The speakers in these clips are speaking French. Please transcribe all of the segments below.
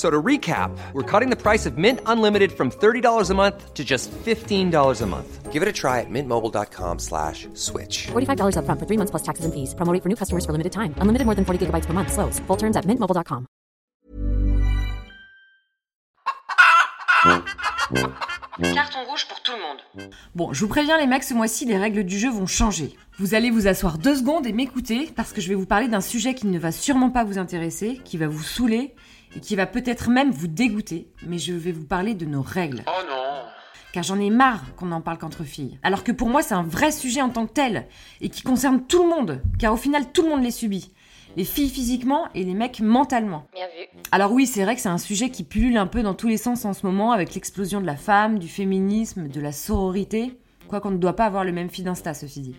So to recap, we're cutting the price of Mint Unlimited from $30 a month to just $15 a month. Give it a try at mintmobile.com slash switch. $45 upfront for three months plus taxes and fees. Promo rate for new customers for limited time. Unlimited more than 40 gigabytes per month. Slows. Full terms at mintmobile.com. Carton rouge pour tout le monde. Bon, je vous préviens les mecs, ce mois-ci, les règles du jeu vont changer. Vous allez vous asseoir deux secondes et m'écouter parce que je vais vous parler d'un sujet qui ne va sûrement pas vous intéresser, qui va vous saouler et qui va peut-être même vous dégoûter. Mais je vais vous parler de nos règles. Oh non Car j'en ai marre qu'on n'en parle qu'entre filles. Alors que pour moi, c'est un vrai sujet en tant que tel et qui concerne tout le monde. Car au final, tout le monde les subit. Les filles physiquement et les mecs mentalement. Bien vu. Alors oui, c'est vrai que c'est un sujet qui pullule un peu dans tous les sens en ce moment avec l'explosion de la femme, du féminisme, de la sororité. Quoi qu'on ne doit pas avoir le même feed Insta, ceci dit.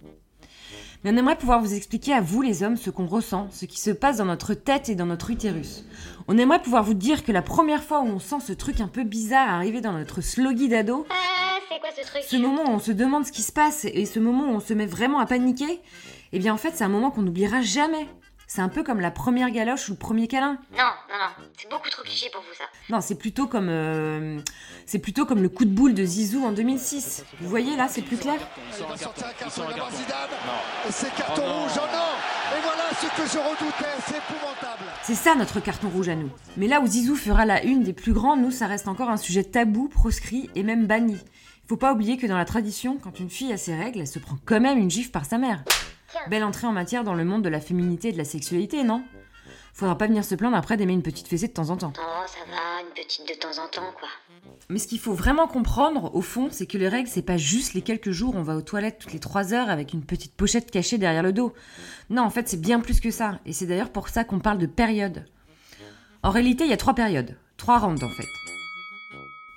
Mais on aimerait pouvoir vous expliquer à vous les hommes ce qu'on ressent, ce qui se passe dans notre tête et dans notre utérus. On aimerait pouvoir vous dire que la première fois où on sent ce truc un peu bizarre arriver dans notre sloggy d'ado, Ah, quoi ce truc? ce moment où on se demande ce qui se passe et ce moment où on se met vraiment à paniquer, eh bien en fait c'est un moment qu'on n'oubliera jamais. C'est un peu comme la première galoche ou le premier câlin. Non, non, non, c'est beaucoup trop cliché pour vous ça. Non, c'est plutôt comme euh, c'est plutôt comme le coup de boule de Zizou en 2006. Vous voyez là, c'est plus clair. Il va sortir un carton de Zidane. Et c'est carton rouge. Oh non Et voilà ce que je redoutais. C'est épouvantable. C'est ça notre carton rouge à nous. Mais là où Zizou fera la une des plus grands, nous ça reste encore un sujet tabou, proscrit et même banni. Faut pas oublier que dans la tradition, quand une fille a ses règles, elle se prend quand même une gifle par sa mère. Belle entrée en matière dans le monde de la féminité et de la sexualité, non? Faudra pas venir se plaindre après d'aimer une petite fessée de temps en temps. Oh, ça va, une petite de temps en temps, quoi. Mais ce qu'il faut vraiment comprendre, au fond, c'est que les règles, c'est pas juste les quelques jours où on va aux toilettes toutes les 3 heures avec une petite pochette cachée derrière le dos. Non, en fait, c'est bien plus que ça. Et c'est d'ailleurs pour ça qu'on parle de période. En réalité, il y a trois périodes. Trois rounds, en fait.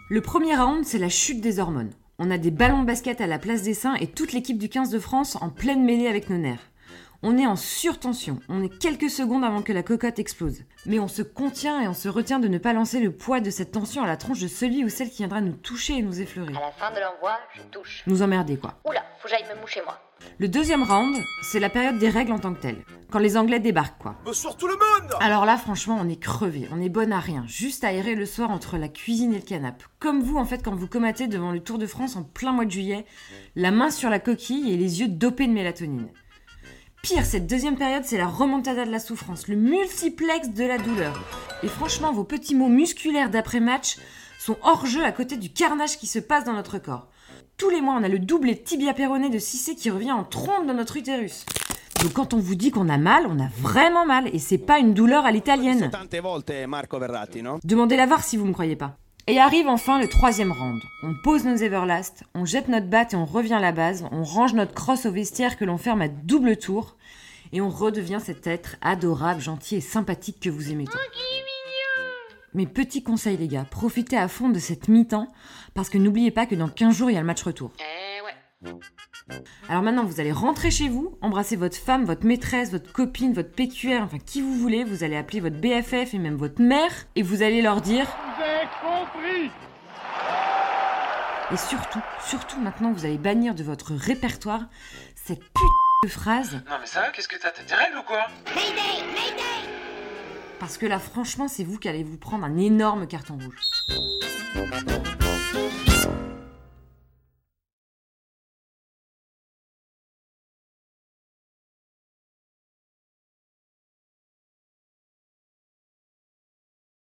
Le premier round, c'est la chute des hormones. On a des ballons de basket à la place des seins et toute l'équipe du 15 de France en pleine mêlée avec nos nerfs. On est en surtension, on est quelques secondes avant que la cocotte explose. Mais on se contient et on se retient de ne pas lancer le poids de cette tension à la tronche de celui ou celle qui viendra nous toucher et nous effleurer. À la fin de l'envoi, je touche. Nous emmerder quoi. Oula, faut que j'aille me moucher moi. Le deuxième round, c'est la période des règles en tant que telle. Quand les Anglais débarquent quoi. Bonsoir tout le monde Alors là, franchement, on est crevé, on est bonne à rien, juste à errer le soir entre la cuisine et le canapé. Comme vous, en fait, quand vous comatez devant le Tour de France en plein mois de juillet, la main sur la coquille et les yeux dopés de mélatonine. Pire, cette deuxième période, c'est la remontada de la souffrance, le multiplex de la douleur. Et franchement, vos petits mots musculaires d'après-match sont hors jeu à côté du carnage qui se passe dans notre corps. Tous les mois, on a le doublé tibia péroné de Cissé qui revient en trompe dans notre utérus. Donc quand on vous dit qu'on a mal, on a vraiment mal, et c'est pas une douleur à l'italienne. Demandez la VAR si vous me croyez pas. Et arrive enfin le troisième round. On pose nos Everlast, on jette notre batte et on revient à la base, on range notre crosse au vestiaire que l'on ferme à double tour, et on redevient cet être adorable, gentil et sympathique que vous aimez tant. Mes petits conseils les gars, profitez à fond de cette mi-temps, parce que n'oubliez pas que dans 15 jours il y a le match retour. Eh ouais. Alors maintenant, vous allez rentrer chez vous, embrasser votre femme, votre maîtresse, votre copine, votre PQR, enfin qui vous voulez. Vous allez appeler votre BFF et même votre mère, et vous allez leur dire. Et surtout, surtout maintenant, vous allez bannir de votre répertoire cette putain de phrase, Non mais ça va, qu'est-ce que t'as T'as tes règles ou quoi? Parce que là, franchement, c'est vous qui allez vous prendre un énorme carton rouge.